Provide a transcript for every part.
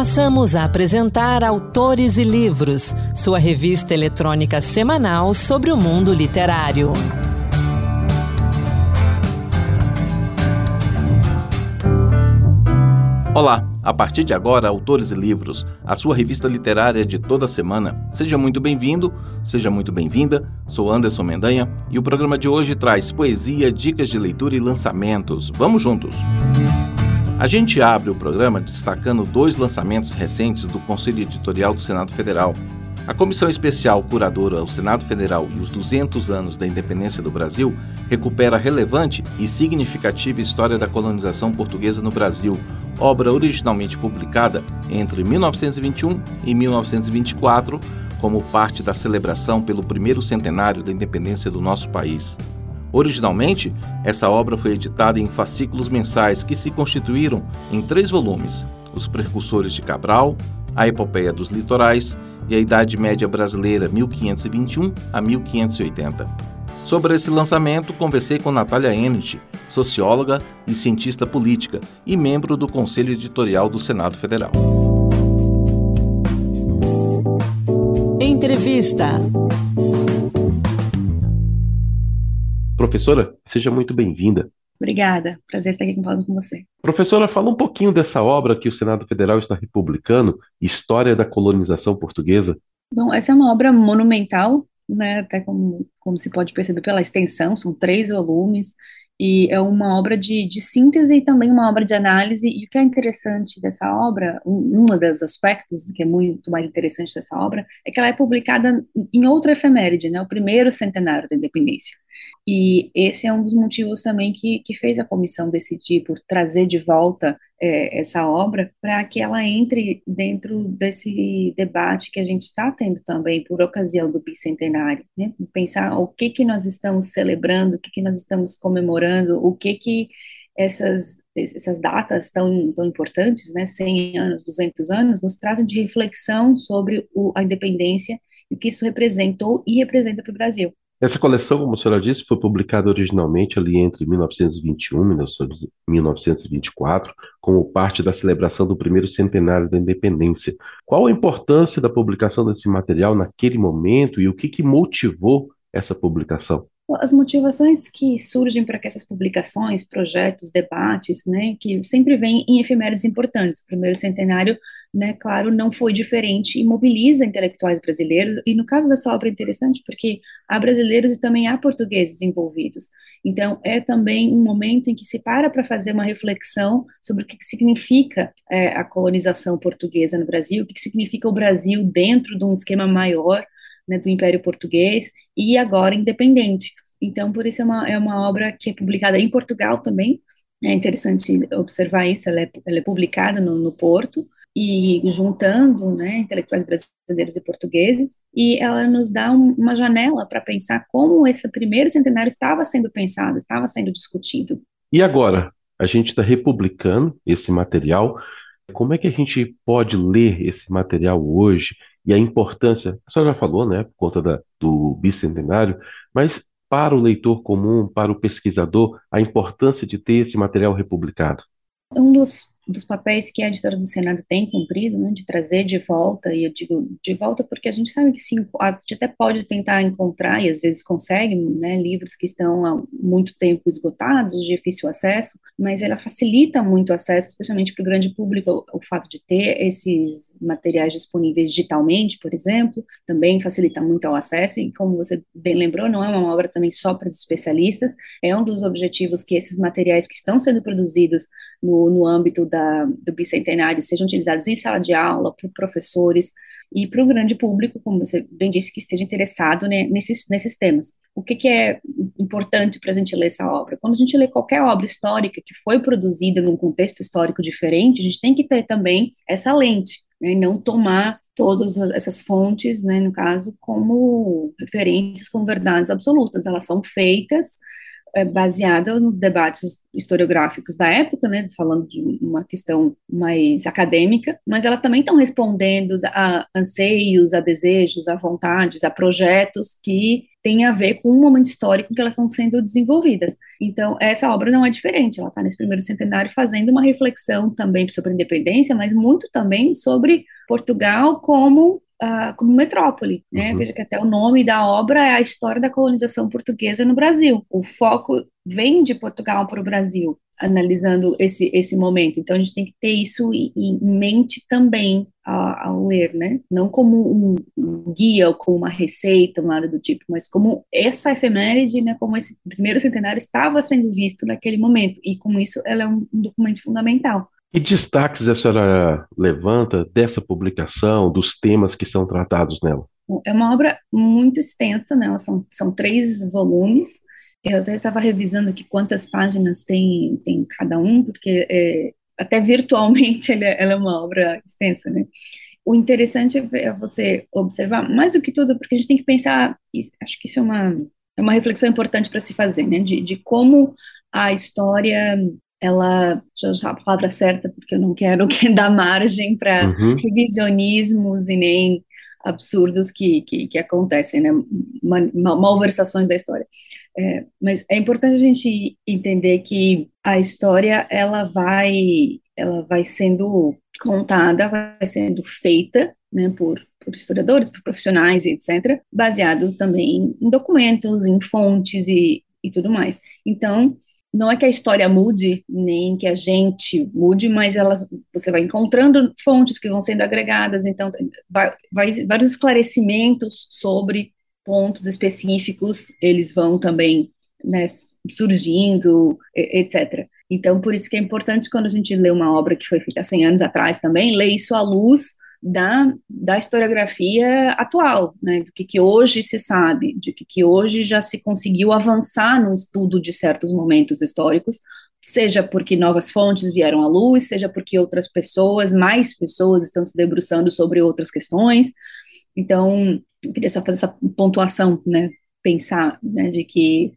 Passamos a apresentar Autores e Livros, sua revista eletrônica semanal sobre o mundo literário. Olá, a partir de agora, Autores e Livros, a sua revista literária de toda semana. Seja muito bem-vindo, seja muito bem-vinda. Sou Anderson Mendanha e o programa de hoje traz poesia, dicas de leitura e lançamentos. Vamos juntos! A gente abre o programa destacando dois lançamentos recentes do Conselho Editorial do Senado Federal. A Comissão Especial Curadora ao Senado Federal e os 200 anos da independência do Brasil recupera a relevante e significativa história da colonização portuguesa no Brasil, obra originalmente publicada entre 1921 e 1924, como parte da celebração pelo primeiro centenário da independência do nosso país. Originalmente, essa obra foi editada em fascículos mensais que se constituíram em três volumes: Os Precursores de Cabral, A Epopeia dos Litorais e a Idade Média Brasileira 1521 a 1580. Sobre esse lançamento, conversei com Natália Enit, socióloga e cientista política e membro do Conselho Editorial do Senado Federal. Entrevista. Professora, seja muito bem-vinda. Obrigada, prazer estar aqui falando com você. Professora, fala um pouquinho dessa obra que o Senado Federal está republicando, História da Colonização Portuguesa. Bom, essa é uma obra monumental, né, até como, como se pode perceber pela extensão, são três volumes, e é uma obra de, de síntese e também uma obra de análise, e o que é interessante dessa obra, um, um dos aspectos que é muito mais interessante dessa obra, é que ela é publicada em outra efeméride, né, o primeiro centenário da independência. E esse é um dos motivos também que, que fez a comissão decidir por trazer de volta é, essa obra para que ela entre dentro desse debate que a gente está tendo também por ocasião do bicentenário, né? Pensar o que que nós estamos celebrando, o que que nós estamos comemorando, o que que essas essas datas tão, tão importantes, né, 100 anos, 200 anos, nos trazem de reflexão sobre o, a independência e o que isso representou e representa para o Brasil. Essa coleção, como a senhora disse, foi publicada originalmente ali entre 1921 e 1924, como parte da celebração do primeiro centenário da independência. Qual a importância da publicação desse material naquele momento e o que, que motivou essa publicação? As motivações que surgem para que essas publicações, projetos, debates, né, que sempre vêm em efemérides importantes. O primeiro centenário, né, claro, não foi diferente e mobiliza intelectuais brasileiros. E no caso dessa obra é interessante porque há brasileiros e também há portugueses envolvidos. Então, é também um momento em que se para para fazer uma reflexão sobre o que significa é, a colonização portuguesa no Brasil, o que significa o Brasil dentro de um esquema maior né, do Império Português e agora independente. Então, por isso é uma, é uma obra que é publicada em Portugal também. É interessante observar isso. Ela é, ela é publicada no, no Porto e juntando né, intelectuais brasileiros e portugueses, e ela nos dá um, uma janela para pensar como esse primeiro centenário estava sendo pensado, estava sendo discutido. E agora, a gente está republicando esse material. Como é que a gente pode ler esse material hoje e a importância, a senhora já falou, né, por conta da, do bicentenário, mas para o leitor comum, para o pesquisador, a importância de ter esse material republicado? Um dos dos papéis que a editora do Senado tem cumprido, né, de trazer de volta, e eu digo de volta porque a gente sabe que a gente até pode tentar encontrar, e às vezes consegue, né, livros que estão há muito tempo esgotados, de difícil acesso, mas ela facilita muito o acesso, especialmente para o grande público, o, o fato de ter esses materiais disponíveis digitalmente, por exemplo, também facilita muito o acesso, e como você bem lembrou, não é uma obra também só para os especialistas, é um dos objetivos que esses materiais que estão sendo produzidos no, no âmbito da da, do bicentenário sejam utilizados em sala de aula, por professores e para o grande público, como você bem disse, que esteja interessado né, nesses, nesses temas. O que, que é importante para a gente ler essa obra? Quando a gente lê qualquer obra histórica que foi produzida num contexto histórico diferente, a gente tem que ter também essa lente, né, e não tomar todas essas fontes, né, no caso, como referências, como verdades absolutas. Elas são feitas é baseada nos debates historiográficos da época, né, falando de uma questão mais acadêmica, mas elas também estão respondendo a anseios, a desejos, a vontades, a projetos que têm a ver com o momento histórico que elas estão sendo desenvolvidas. Então, essa obra não é diferente, ela está nesse primeiro centenário fazendo uma reflexão também sobre a independência, mas muito também sobre Portugal como uh, como metrópole, né? Uhum. Veja que até o nome da obra é a história da colonização portuguesa no Brasil. O foco vem de Portugal para o Brasil, analisando esse, esse momento. Então, a gente tem que ter isso em, mente também ao, ler, né? Não como um, guia ou como uma receita, nada do tipo, mas como essa efeméride, né? Como esse primeiro centenário estava sendo visto naquele momento. E com isso, ela é um documento fundamental. Que destaques a senhora levanta dessa publicação, dos temas que são tratados nela? É uma obra muito extensa, né? São, são três volumes. Eu até estava revisando aqui quantas páginas tem, tem cada um, porque é, até virtualmente ela, ela é uma obra extensa, né? O interessante é você observar, mais do que tudo, porque a gente tem que pensar, acho que isso é uma, é uma reflexão importante para se fazer, né? De, de como a história ela, deixa eu usar a palavra certa, porque eu não quero que dar margem para uhum. revisionismos e nem absurdos que, que, que acontecem, né, malversações da história. É, mas é importante a gente entender que a história, ela vai, ela vai sendo contada, vai sendo feita, né, por, por historiadores, por profissionais, etc., baseados também em documentos, em fontes e, e tudo mais. Então, não é que a história mude, nem que a gente mude, mas elas, você vai encontrando fontes que vão sendo agregadas, então vai, vai, vários esclarecimentos sobre pontos específicos, eles vão também né, surgindo, etc. Então, por isso que é importante quando a gente lê uma obra que foi feita há 100 anos atrás também, ler isso à luz da, da historiografia atual, né, do que, que hoje se sabe, de que, que hoje já se conseguiu avançar no estudo de certos momentos históricos, seja porque novas fontes vieram à luz, seja porque outras pessoas, mais pessoas estão se debruçando sobre outras questões. Então, eu queria só fazer essa pontuação, né, pensar né, de que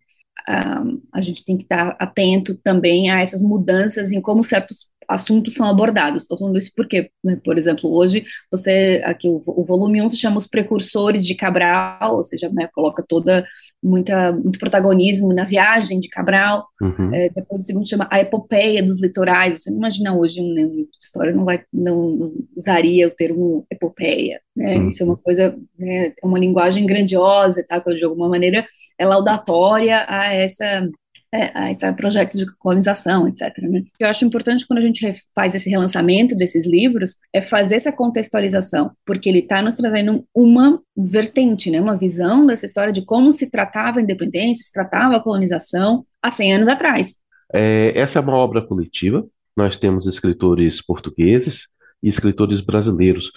um, a gente tem que estar atento também a essas mudanças em como certos assuntos são abordados. Estou falando isso porque, né, por exemplo, hoje você aqui o, o, volume 1 se chama os precursores de Cabral, ou seja, né, coloca toda muita muito protagonismo na viagem de Cabral. Uhum. É, depois o segundo chama a epopeia dos litorais. Você não imagina hoje um, né, um livro de história não vai não, não usaria o termo epopeia, né? Uhum. Isso é uma coisa, né, é uma linguagem grandiosa, tá? De alguma maneira é laudatória a essa é, projeto de colonização, etc. Né? Eu acho importante quando a gente faz esse relançamento desses livros é fazer essa contextualização, porque ele está nos trazendo uma vertente, né, uma visão dessa história de como se tratava a independência, se tratava a colonização há 100 anos atrás. É, essa é uma obra coletiva. Nós temos escritores portugueses e escritores brasileiros,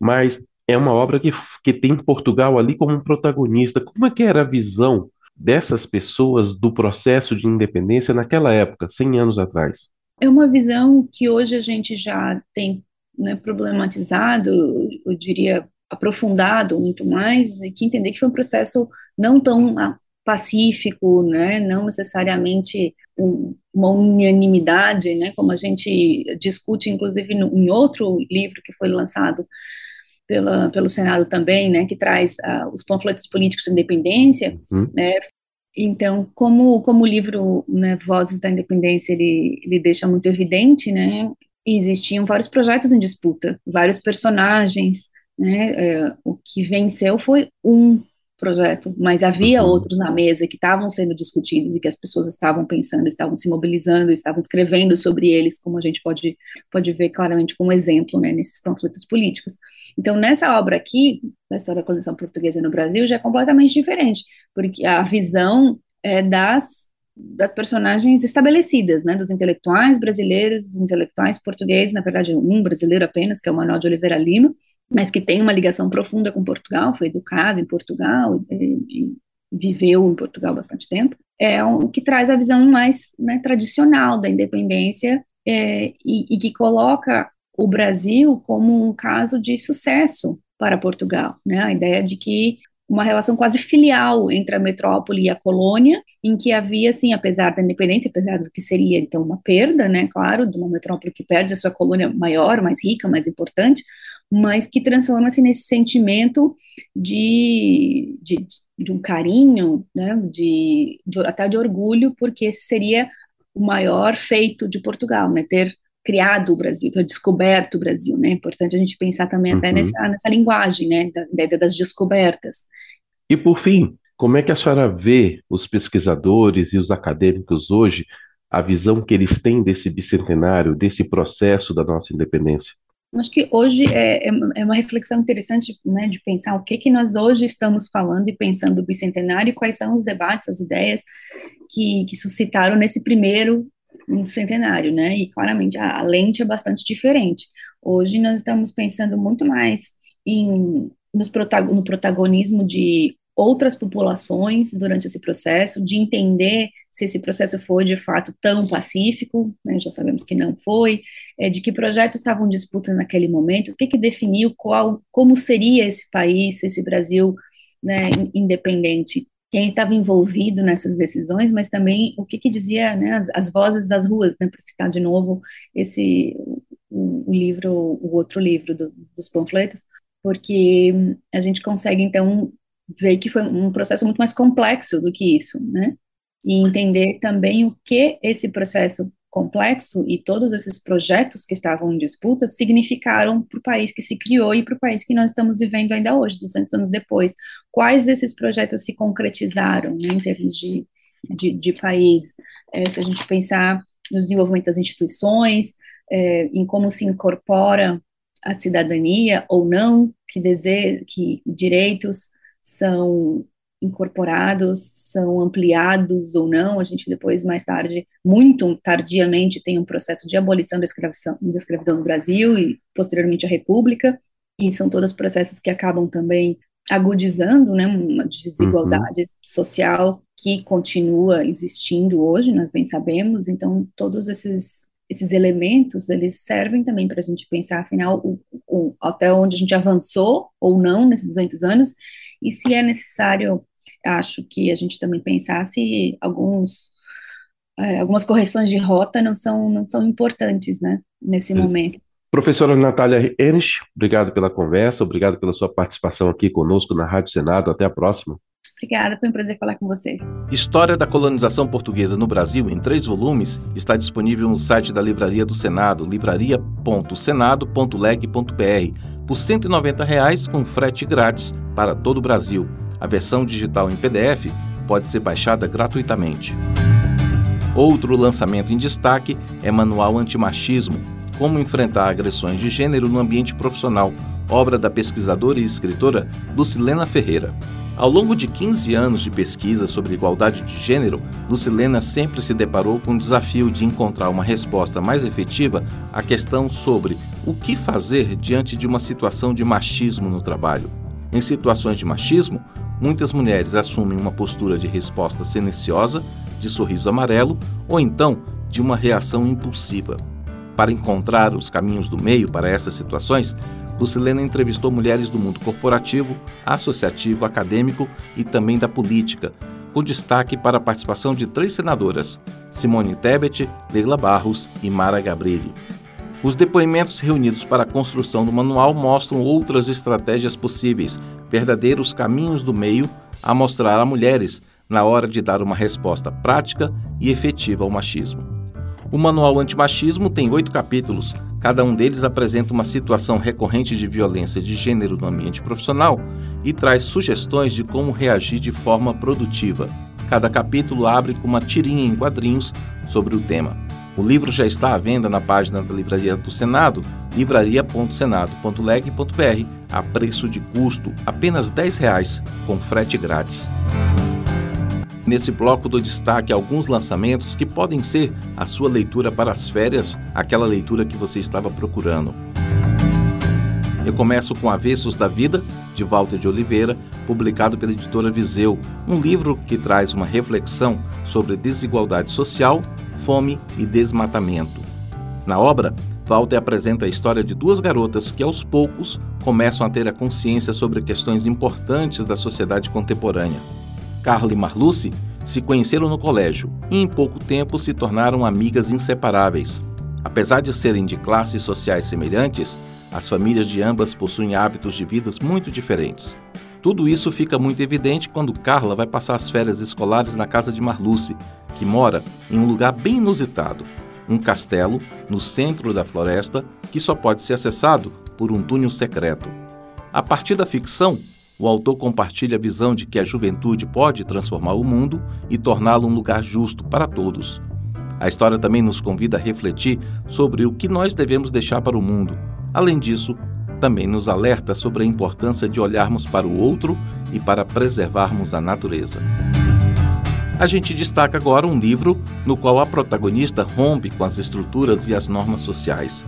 mas é uma obra que, que tem Portugal ali como um protagonista. Como é que era a visão dessas pessoas do processo de independência naquela época, 100 anos atrás? É uma visão que hoje a gente já tem né, problematizado, eu diria aprofundado muito mais, e que entender que foi um processo não tão pacífico, né, não necessariamente um, uma unanimidade, né, como a gente discute, inclusive, em outro livro que foi lançado pela, pelo Senado também, né, que traz uh, os panfletos políticos de independência, uhum. né, então, como, como o livro né, Vozes da Independência, ele, ele deixa muito evidente, né, existiam vários projetos em disputa, vários personagens, né, é, o que venceu foi um projeto, mas havia uhum. outros na mesa que estavam sendo discutidos e que as pessoas estavam pensando, estavam se mobilizando, estavam escrevendo sobre eles, como a gente pode, pode ver claramente como exemplo, né, nesses conflitos políticos. Então, nessa obra aqui, da história da colonização portuguesa no Brasil, já é completamente diferente, porque a visão é das das personagens estabelecidas, né, dos intelectuais brasileiros, dos intelectuais portugueses, na verdade um brasileiro apenas, que é o Manuel de Oliveira Lima, mas que tem uma ligação profunda com Portugal, foi educado em Portugal e, e viveu em Portugal bastante tempo, é um que traz a visão mais né, tradicional da independência é, e, e que coloca o Brasil como um caso de sucesso para Portugal, né? A ideia de que uma relação quase filial entre a metrópole e a colônia, em que havia, assim, apesar da independência, apesar do que seria, então, uma perda, né, claro, de uma metrópole que perde a sua colônia maior, mais rica, mais importante, mas que transforma-se nesse sentimento de, de, de, um carinho, né, de, de, até de orgulho, porque seria o maior feito de Portugal, né, ter criado o Brasil, ter descoberto o Brasil, né? É importante a gente pensar também uhum. até nessa, nessa linguagem, né? Da, da ideia das descobertas. E por fim, como é que a senhora vê os pesquisadores e os acadêmicos hoje, a visão que eles têm desse bicentenário, desse processo da nossa independência? Acho que hoje é, é, é uma reflexão interessante né, de pensar o que, que nós hoje estamos falando e pensando do bicentenário e quais são os debates, as ideias que, que suscitaram nesse primeiro centenário, né? E claramente a, a lente é bastante diferente. Hoje nós estamos pensando muito mais em nos protagon, no protagonismo de outras populações durante esse processo, de entender se esse processo foi de fato tão pacífico, né, já sabemos que não foi, é, de que projetos estavam em disputa naquele momento, o que, que definiu qual, como seria esse país, esse Brasil né, independente quem estava envolvido nessas decisões, mas também o que, que dizia né, as, as, vozes das ruas, né, para citar de novo esse o, o livro, o outro livro do, dos panfletos, porque a gente consegue então ver que foi um processo muito mais complexo do que isso, né? E entender também o que esse processo complexo e todos esses projetos que estavam em disputa significaram para o país que se criou e para o país que nós estamos vivendo ainda hoje, 200 anos depois. Quais desses projetos se concretizaram né, em termos de, de, de país? É, se a gente pensar no desenvolvimento das instituições, é, em como se incorpora a cidadania ou não, que, que direitos são incorporados, são ampliados ou não. A gente depois, mais tarde, muito tardiamente, tem um processo de abolição da escravidão, da escravidão no Brasil e, posteriormente, a República. E são todos processos que acabam também agudizando né, uma desigualdade uhum. social que continua existindo hoje, nós bem sabemos. Então, todos esses esses elementos, eles servem também para a gente pensar, afinal, o, o, até onde a gente avançou ou não nesses 200 anos, e se é necessário, acho que a gente também pensar se alguns, é, algumas correções de rota não são, não são importantes, né, nesse Sim. momento. Professora Natália Enich, obrigado pela conversa, obrigado pela sua participação aqui conosco na Rádio Senado. Até a próxima. Obrigada, foi um prazer falar com vocês. História da colonização portuguesa no Brasil, em três volumes, está disponível no site da Livraria do Senado, livraria.senado.leg.br, por 190 reais, com frete grátis para todo o Brasil. A versão digital em PDF pode ser baixada gratuitamente. Outro lançamento em destaque é Manual Antimachismo, como enfrentar agressões de gênero no ambiente profissional, obra da pesquisadora e escritora Lucilena Ferreira. Ao longo de 15 anos de pesquisa sobre igualdade de gênero, Lucilena sempre se deparou com o desafio de encontrar uma resposta mais efetiva à questão sobre o que fazer diante de uma situação de machismo no trabalho. Em situações de machismo, muitas mulheres assumem uma postura de resposta silenciosa, de sorriso amarelo ou então de uma reação impulsiva. Para encontrar os caminhos do meio para essas situações, Lucilena entrevistou mulheres do mundo corporativo, associativo, acadêmico e também da política, com destaque para a participação de três senadoras, Simone Tebet, Leila Barros e Mara Gabrilli. Os depoimentos reunidos para a construção do manual mostram outras estratégias possíveis, verdadeiros caminhos do meio a mostrar a mulheres na hora de dar uma resposta prática e efetiva ao machismo. O Manual Antimachismo tem oito capítulos. Cada um deles apresenta uma situação recorrente de violência de gênero no ambiente profissional e traz sugestões de como reagir de forma produtiva. Cada capítulo abre com uma tirinha em quadrinhos sobre o tema. O livro já está à venda na página da Livraria do Senado, livraria.senado.leg.br, a preço de custo apenas R$ 10, com frete grátis. Nesse bloco do destaque alguns lançamentos que podem ser a sua leitura para as férias, aquela leitura que você estava procurando. Eu começo com Avessos da Vida, de Walter de Oliveira, publicado pela editora Viseu, um livro que traz uma reflexão sobre desigualdade social, fome e desmatamento. Na obra, Walter apresenta a história de duas garotas que, aos poucos, começam a ter a consciência sobre questões importantes da sociedade contemporânea. Carla e Marluce se conheceram no colégio e, em pouco tempo, se tornaram amigas inseparáveis. Apesar de serem de classes sociais semelhantes, as famílias de ambas possuem hábitos de vidas muito diferentes. Tudo isso fica muito evidente quando Carla vai passar as férias escolares na casa de Marluce, que mora em um lugar bem inusitado um castelo no centro da floresta que só pode ser acessado por um túnel secreto. A partir da ficção, o autor compartilha a visão de que a juventude pode transformar o mundo e torná-lo um lugar justo para todos. A história também nos convida a refletir sobre o que nós devemos deixar para o mundo. Além disso, também nos alerta sobre a importância de olharmos para o outro e para preservarmos a natureza. A gente destaca agora um livro no qual a protagonista rompe com as estruturas e as normas sociais.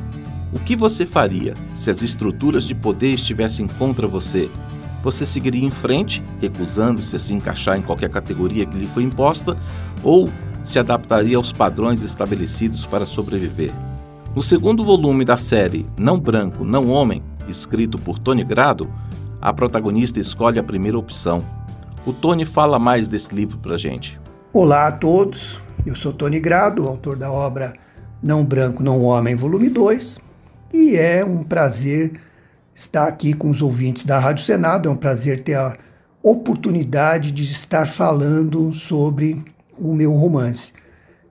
O que você faria se as estruturas de poder estivessem contra você? Você seguiria em frente, recusando-se a se encaixar em qualquer categoria que lhe foi imposta, ou se adaptaria aos padrões estabelecidos para sobreviver? No segundo volume da série Não Branco, Não Homem, escrito por Tony Grado, a protagonista escolhe a primeira opção, o Tony fala mais desse livro para gente. Olá a todos, eu sou Tony Grado, autor da obra Não Branco, Não Homem, volume 2, e é um prazer estar aqui com os ouvintes da Rádio Senado, é um prazer ter a oportunidade de estar falando sobre o meu romance,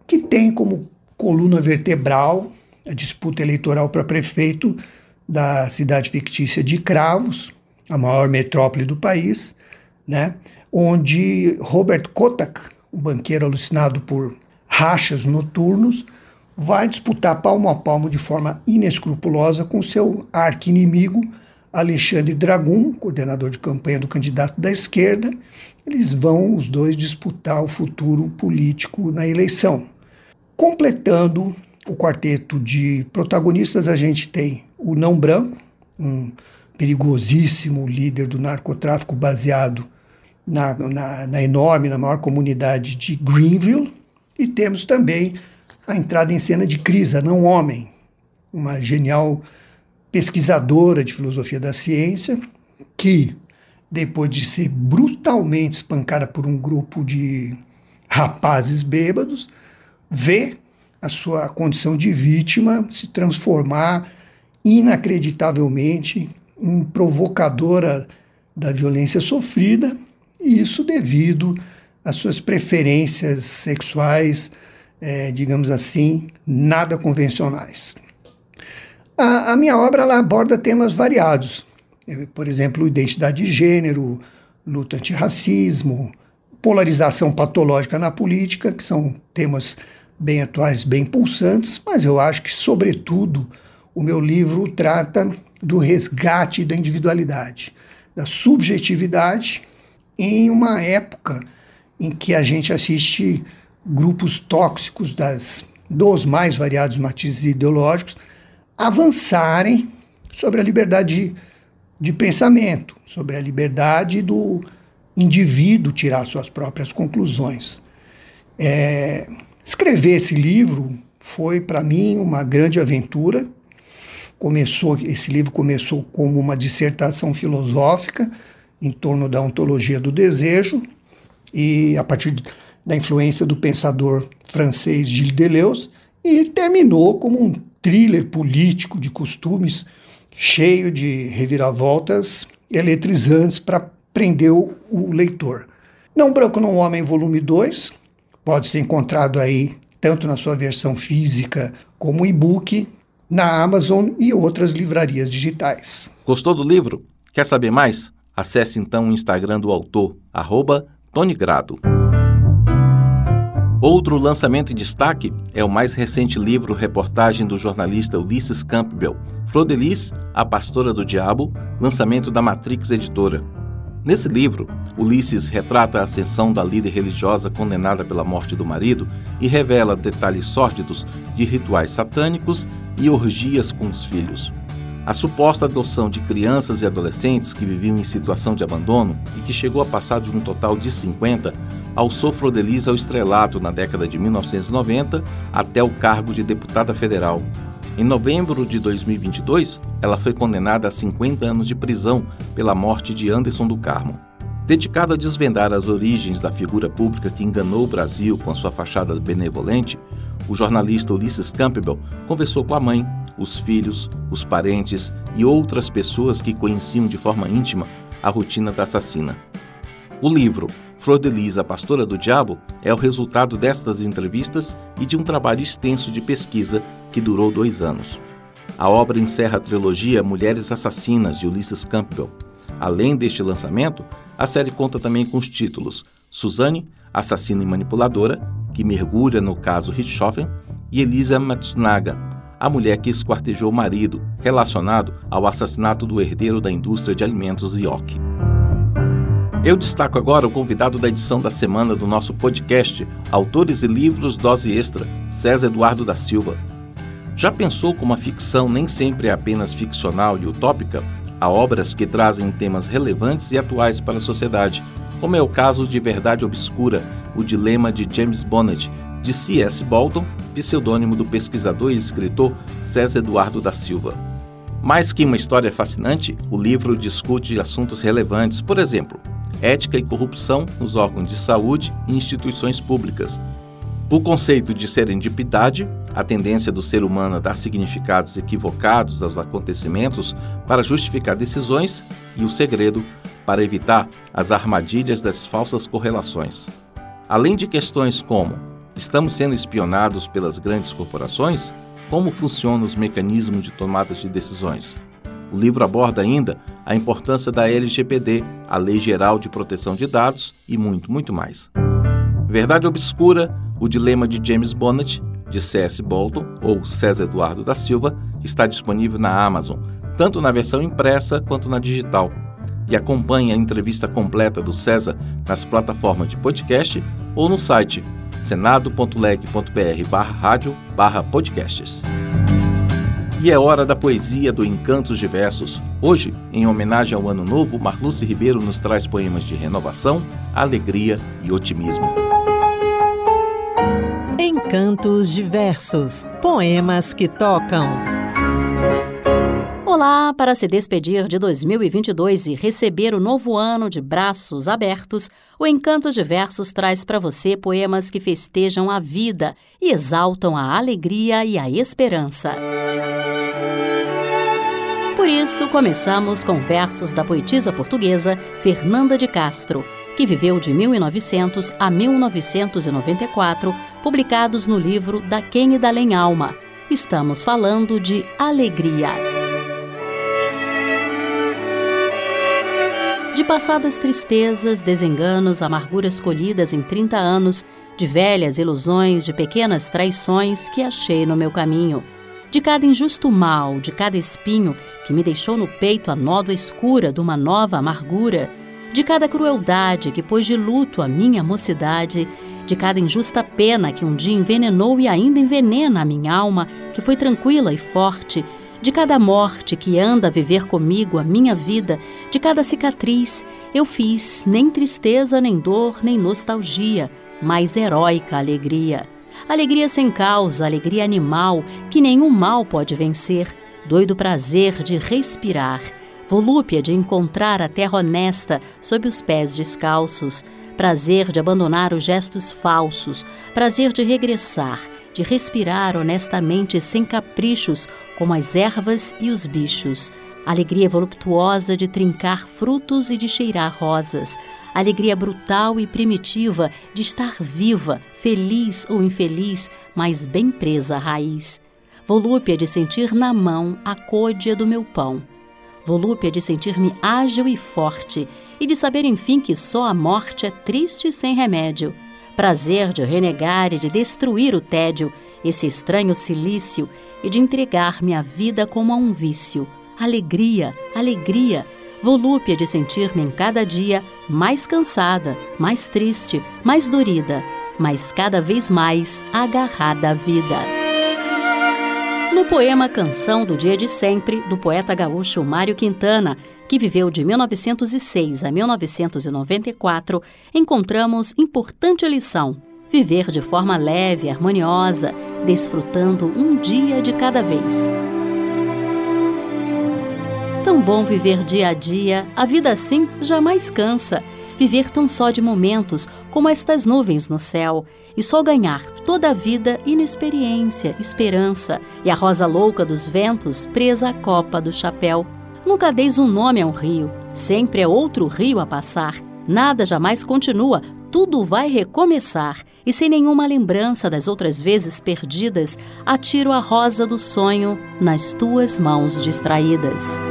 que tem como coluna vertebral a disputa eleitoral para prefeito da cidade fictícia de Cravos, a maior metrópole do país, né? Onde Robert Kotak, um banqueiro alucinado por rachas noturnos, vai disputar palmo a palmo de forma inescrupulosa com seu arqui-inimigo Alexandre Dragum, coordenador de campanha do candidato da esquerda. Eles vão, os dois, disputar o futuro político na eleição. Completando o quarteto de protagonistas, a gente tem o Não Branco, um perigosíssimo líder do narcotráfico baseado na, na, na enorme, na maior comunidade de Greenville, e temos também a entrada em cena de Crisa, não homem, uma genial pesquisadora de filosofia da ciência, que, depois de ser brutalmente espancada por um grupo de rapazes bêbados, vê a sua condição de vítima se transformar inacreditavelmente em provocadora da violência sofrida e isso devido às suas preferências sexuais, é, digamos assim, nada convencionais. A, a minha obra ela aborda temas variados, por exemplo, identidade de gênero, luta antirracismo, polarização patológica na política, que são temas bem atuais, bem pulsantes, mas eu acho que, sobretudo, o meu livro trata do resgate da individualidade, da subjetividade em uma época em que a gente assiste grupos tóxicos das, dos mais variados matizes ideológicos avançarem sobre a liberdade de, de pensamento, sobre a liberdade do indivíduo tirar suas próprias conclusões. É, escrever esse livro foi para mim uma grande aventura. Começou, esse livro começou como uma dissertação filosófica em torno da ontologia do desejo e a partir da influência do pensador francês Gilles Deleuze e terminou como um thriller político de costumes cheio de reviravoltas eletrizantes para prender o, o leitor. Não Branco Não Homem, volume 2, pode ser encontrado aí tanto na sua versão física como e-book na Amazon e outras livrarias digitais. Gostou do livro? Quer saber mais? Acesse então o Instagram do autor, arroba Tony Grado. Outro lançamento em destaque é o mais recente livro-reportagem do jornalista Ulisses Campbell, Frodelis, a Pastora do Diabo, lançamento da Matrix Editora. Nesse livro, Ulisses retrata a ascensão da líder religiosa condenada pela morte do marido e revela detalhes sórdidos de rituais satânicos e orgias com os filhos. A suposta adoção de crianças e adolescentes que viviam em situação de abandono e que chegou a passar de um total de 50 ao Sofrodeliz ao estrelato na década de 1990 até o cargo de deputada federal. Em novembro de 2022, ela foi condenada a 50 anos de prisão pela morte de Anderson do Carmo. Dedicado a desvendar as origens da figura pública que enganou o Brasil com sua fachada benevolente, o jornalista Ulisses Campbell conversou com a mãe, os filhos, os parentes e outras pessoas que conheciam de forma íntima a rotina da assassina. O livro Flor de Lis, a Pastora do Diabo, é o resultado destas entrevistas e de um trabalho extenso de pesquisa que durou dois anos. A obra encerra a trilogia Mulheres Assassinas, de Ulisses Campbell. Além deste lançamento, a série conta também com os títulos Suzane, Assassina e Manipuladora, que mergulha no caso Richthofen, e Elisa Matsunaga, a mulher que esquartejou o marido, relacionado ao assassinato do herdeiro da indústria de alimentos Ioki. Eu destaco agora o convidado da edição da semana do nosso podcast, Autores e Livros Dose Extra, César Eduardo da Silva. Já pensou como a ficção nem sempre é apenas ficcional e utópica? Há obras que trazem temas relevantes e atuais para a sociedade, como é o caso de Verdade Obscura, o dilema de James Bonnet, de C.S. Bolton, pseudônimo do pesquisador e escritor César Eduardo da Silva. Mais que uma história fascinante, o livro discute assuntos relevantes, por exemplo, ética e corrupção nos órgãos de saúde e instituições públicas. O conceito de serendipidade, a tendência do ser humano a dar significados equivocados aos acontecimentos para justificar decisões, e o segredo, para evitar as armadilhas das falsas correlações. Além de questões como: estamos sendo espionados pelas grandes corporações? Como funcionam os mecanismos de tomada de decisões? O livro aborda ainda a importância da LGPD, a Lei Geral de Proteção de Dados e muito, muito mais. Verdade Obscura, o dilema de James Bonnet, de C.S. Bolton ou César Eduardo da Silva, está disponível na Amazon, tanto na versão impressa quanto na digital. E acompanhe a entrevista completa do César nas plataformas de podcast ou no site senado.leg.br barra rádio barra podcasts. E é hora da poesia do Encantos Diversos. Hoje, em homenagem ao Ano Novo, Marluce Ribeiro nos traz poemas de renovação, alegria e otimismo. Encantos Diversos Poemas que tocam. Olá! Para se despedir de 2022 e receber o novo ano de braços abertos, o Encantos Diversos traz para você poemas que festejam a vida e exaltam a alegria e a esperança. Por isso, começamos com versos da poetisa portuguesa Fernanda de Castro, que viveu de 1900 a 1994, publicados no livro Da Quem e da Além Alma. Estamos falando de alegria. De passadas tristezas, desenganos, amarguras colhidas em 30 anos, de velhas ilusões, de pequenas traições que achei no meu caminho. De cada injusto mal, de cada espinho que me deixou no peito a nódoa escura de uma nova amargura, de cada crueldade que pôs de luto a minha mocidade, de cada injusta pena que um dia envenenou e ainda envenena a minha alma, que foi tranquila e forte, de cada morte que anda a viver comigo a minha vida, de cada cicatriz, eu fiz nem tristeza, nem dor, nem nostalgia, mas heróica alegria. Alegria sem causa, alegria animal, que nenhum mal pode vencer, doido prazer de respirar, volúpia de encontrar a terra honesta sob os pés descalços, prazer de abandonar os gestos falsos, prazer de regressar, de respirar honestamente sem caprichos, como as ervas e os bichos, alegria voluptuosa de trincar frutos e de cheirar rosas, alegria brutal e primitiva de estar viva, feliz ou infeliz, mas bem presa à raiz. Volúpia de sentir na mão a côdea do meu pão. Volúpia de sentir-me ágil e forte e de saber, enfim, que só a morte é triste sem remédio. Prazer de renegar e de destruir o tédio, esse estranho silício, e de entregar-me a vida como a um vício. Alegria, alegria, volúpia de sentir-me em cada dia mais cansada, mais triste, mais dorida, mas cada vez mais agarrada à vida. No poema Canção do Dia de Sempre, do poeta gaúcho Mário Quintana, que viveu de 1906 a 1994, encontramos importante lição. Viver de forma leve, harmoniosa, desfrutando um dia de cada vez. Tão bom viver dia a dia, a vida assim jamais cansa. Viver tão só de momentos, como estas nuvens no céu, e só ganhar toda a vida inexperiência, esperança, e a rosa louca dos ventos presa à copa do chapéu. Nunca deis um nome a um rio, sempre é outro rio a passar. Nada jamais continua, tudo vai recomeçar. E sem nenhuma lembrança das outras vezes perdidas, atiro a rosa do sonho nas tuas mãos distraídas.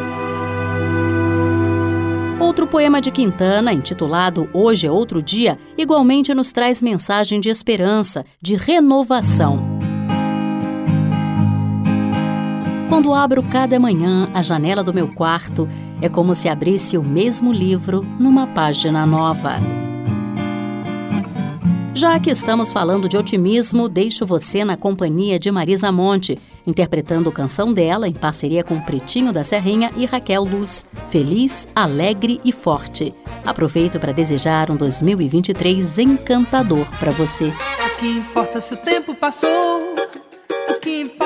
Outro poema de Quintana, intitulado Hoje é Outro Dia, igualmente nos traz mensagem de esperança, de renovação. Quando abro cada manhã a janela do meu quarto, é como se abrisse o mesmo livro numa página nova. Já que estamos falando de otimismo, deixo você na companhia de Marisa Monte, interpretando canção dela em parceria com Pretinho da Serrinha e Raquel Luz. Feliz, alegre e forte. Aproveito para desejar um 2023 encantador para você. O que importa se o tempo passou? O que importa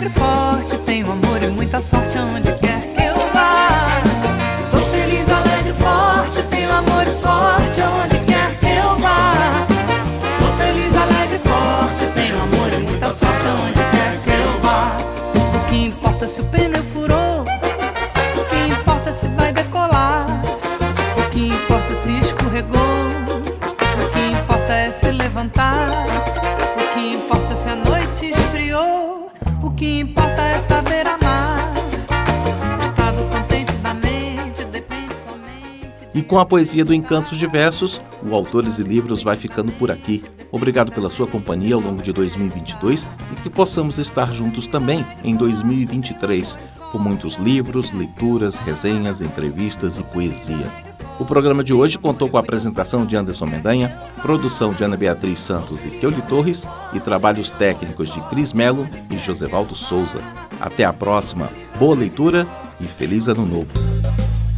Alegre, forte, tenho amor e muita sorte aonde E com a poesia do Encantos Diversos, o Autores e Livros vai ficando por aqui. Obrigado pela sua companhia ao longo de 2022 e que possamos estar juntos também em 2023, com muitos livros, leituras, resenhas, entrevistas e poesia. O programa de hoje contou com a apresentação de Anderson Mendanha, produção de Ana Beatriz Santos e Keuli Torres e trabalhos técnicos de Cris Melo e Josevaldo Souza. Até a próxima, boa leitura e feliz ano novo.